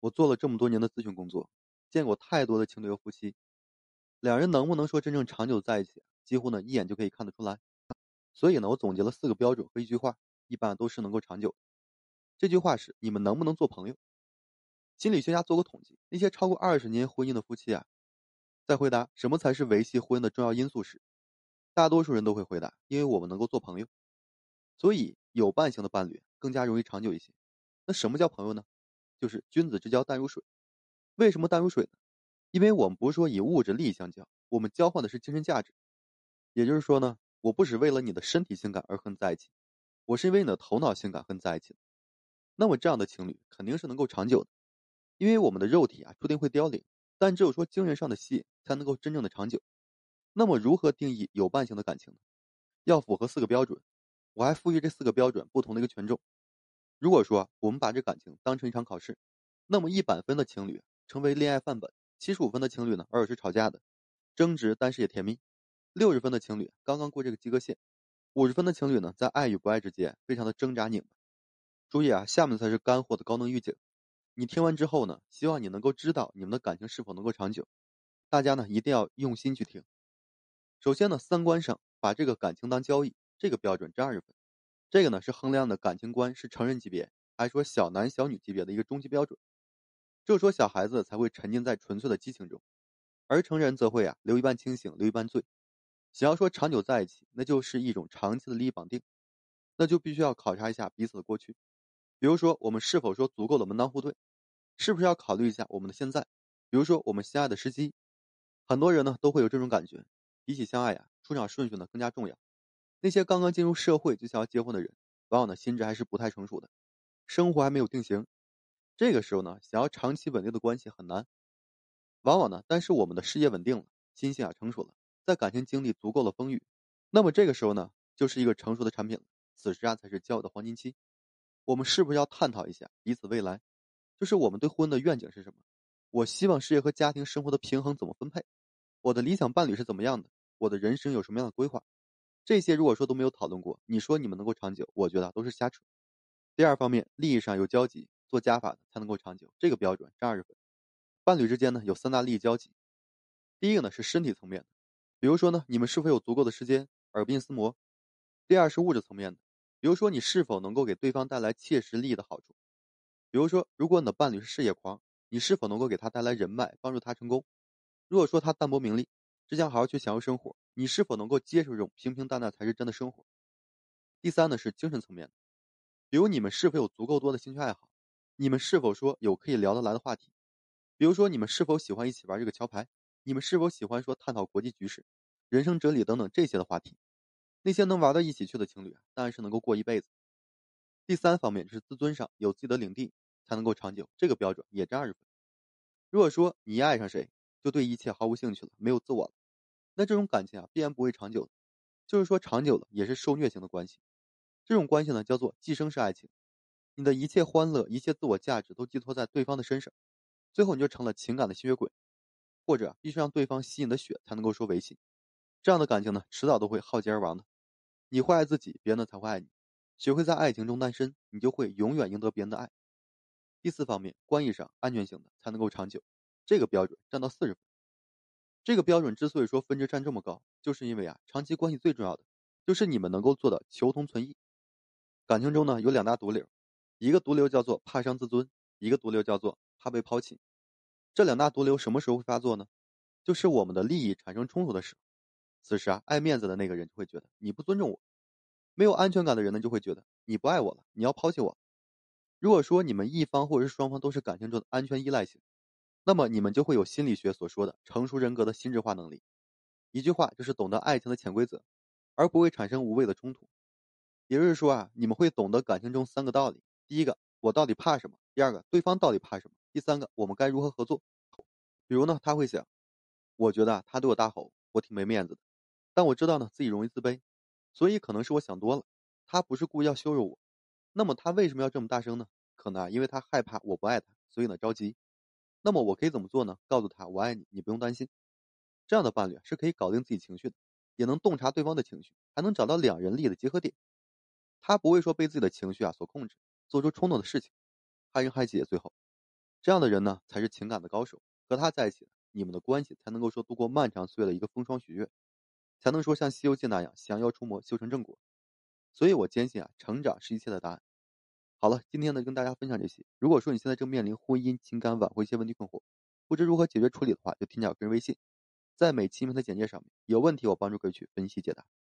我做了这么多年的咨询工作，见过太多的情侣和夫妻，两人能不能说真正长久在一起，几乎呢一眼就可以看得出来。所以呢，我总结了四个标准和一句话，一般都是能够长久。这句话是：你们能不能做朋友？心理学家做过统计，那些超过二十年婚姻的夫妻啊，在回答什么才是维系婚姻的重要因素时，大多数人都会回答：因为我们能够做朋友。所以有伴型的伴侣更加容易长久一些。那什么叫朋友呢？就是君子之交淡如水。为什么淡如水呢？因为我们不是说以物质利益相交，我们交换的是精神价值。也就是说呢，我不是为了你的身体性感而和你在一起，我是因为你的头脑性感和你在一起的。那么这样的情侣肯定是能够长久的，因为我们的肉体啊注定会凋零，但只有说精神上的吸引才能够真正的长久。那么如何定义有伴型的感情呢？要符合四个标准，我还赋予这四个标准不同的一个权重。如果说我们把这感情当成一场考试，那么一百分的情侣成为恋爱范本，七十五分的情侣呢偶尔是吵架的，争执但是也甜蜜，六十分的情侣刚刚过这个及格线，五十分的情侣呢在爱与不爱之间非常的挣扎拧巴。注意啊，下面才是干货的高能预警。你听完之后呢，希望你能够知道你们的感情是否能够长久。大家呢一定要用心去听。首先呢，三观上把这个感情当交易，这个标准占二十分。这个呢是衡量的感情观是成人级别，还是说小男小女级别的一个终极标准。就是说小孩子才会沉浸在纯粹的激情中，而成人则会啊留一半清醒，留一半醉。想要说长久在一起，那就是一种长期的利益绑定，那就必须要考察一下彼此的过去。比如说我们是否说足够的门当户对，是不是要考虑一下我们的现在？比如说我们相爱的时机，很多人呢都会有这种感觉，比起相爱呀，出场顺序呢更加重要。那些刚刚进入社会就想要结婚的人，往往呢心智还是不太成熟的，生活还没有定型。这个时候呢，想要长期稳定的关系很难。往往呢，但是我们的事业稳定了，心性啊成熟了，在感情经历足够了风雨，那么这个时候呢，就是一个成熟的产品了。此时啊，才是交友的黄金期。我们是不是要探讨一下彼此未来？就是我们对婚姻的愿景是什么？我希望事业和家庭生活的平衡怎么分配？我的理想伴侣是怎么样的？我的人生有什么样的规划？这些如果说都没有讨论过，你说你们能够长久，我觉得都是瞎扯。第二方面，利益上有交集，做加法的才能够长久，这个标准占二十分。伴侣之间呢有三大利益交集，第一个呢是身体层面的，比如说呢你们是否有足够的时间耳鬓厮磨；第二是物质层面的，比如说你是否能够给对方带来切实利益的好处；比如说如果你的伴侣是事业狂，你是否能够给他带来人脉，帮助他成功；如果说他淡泊名利。只想好好去享受生活，你是否能够接受这种平平淡淡才是真的生活？第三呢是精神层面的，比如你们是否有足够多的兴趣爱好？你们是否说有可以聊得来的话题？比如说你们是否喜欢一起玩这个桥牌？你们是否喜欢说探讨国际局势、人生哲理等等这些的话题？那些能玩到一起去的情侣啊，当然是能够过一辈子。第三方面是自尊上有自己的领地才能够长久，这个标准也占二十分。如果说你爱上谁，就对一切毫无兴趣了，没有自我了。那这种感情啊，必然不会长久，就是说长久了也是受虐型的关系。这种关系呢，叫做寄生式爱情，你的一切欢乐、一切自我价值都寄托在对方的身上，最后你就成了情感的吸血鬼，或者必须让对方吸引的血才能够说维系。这样的感情呢，迟早都会耗竭而亡的。你会爱自己，别人呢才会爱你。学会在爱情中单身，你就会永远赢得别人的爱。第四方面，关系上安全性的才能够长久，这个标准占到四十分。这个标准之所以说分值占这么高，就是因为啊，长期关系最重要的就是你们能够做到求同存异。感情中呢有两大毒瘤，一个毒瘤叫做怕伤自尊，一个毒瘤叫做怕被抛弃。这两大毒瘤什么时候会发作呢？就是我们的利益产生冲突的时候。此时啊，爱面子的那个人就会觉得你不尊重我，没有安全感的人呢就会觉得你不爱我了，你要抛弃我。如果说你们一方或者是双方都是感情中的安全依赖型。那么你们就会有心理学所说的成熟人格的心智化能力，一句话就是懂得爱情的潜规则，而不会产生无谓的冲突。也就是说啊，你们会懂得感情中三个道理：第一个，我到底怕什么；第二个，对方到底怕什么；第三个，我们该如何合作。比如呢，他会想，我觉得他对我大吼，我挺没面子的，但我知道呢自己容易自卑，所以可能是我想多了，他不是故意要羞辱我。那么他为什么要这么大声呢？可能啊，因为他害怕我不爱他，所以呢着急。那么我可以怎么做呢？告诉他我爱你，你不用担心。这样的伴侣是可以搞定自己情绪的，也能洞察对方的情绪，还能找到两人利益的结合点。他不会说被自己的情绪啊所控制，做出冲动的事情，害人害己也。最后，这样的人呢，才是情感的高手。和他在一起，你们的关系才能够说度过漫长岁月的一个风霜雪月，才能说像《西游记》那样降妖除魔，修成正果。所以我坚信啊，成长是一切的答案。好了，今天呢跟大家分享这些。如果说你现在正面临婚姻、情感挽回一些问题困惑，不知如何解决处理的话，就添加我个人微信，在每期名的简介上面，有问题我帮助各位去分析解答。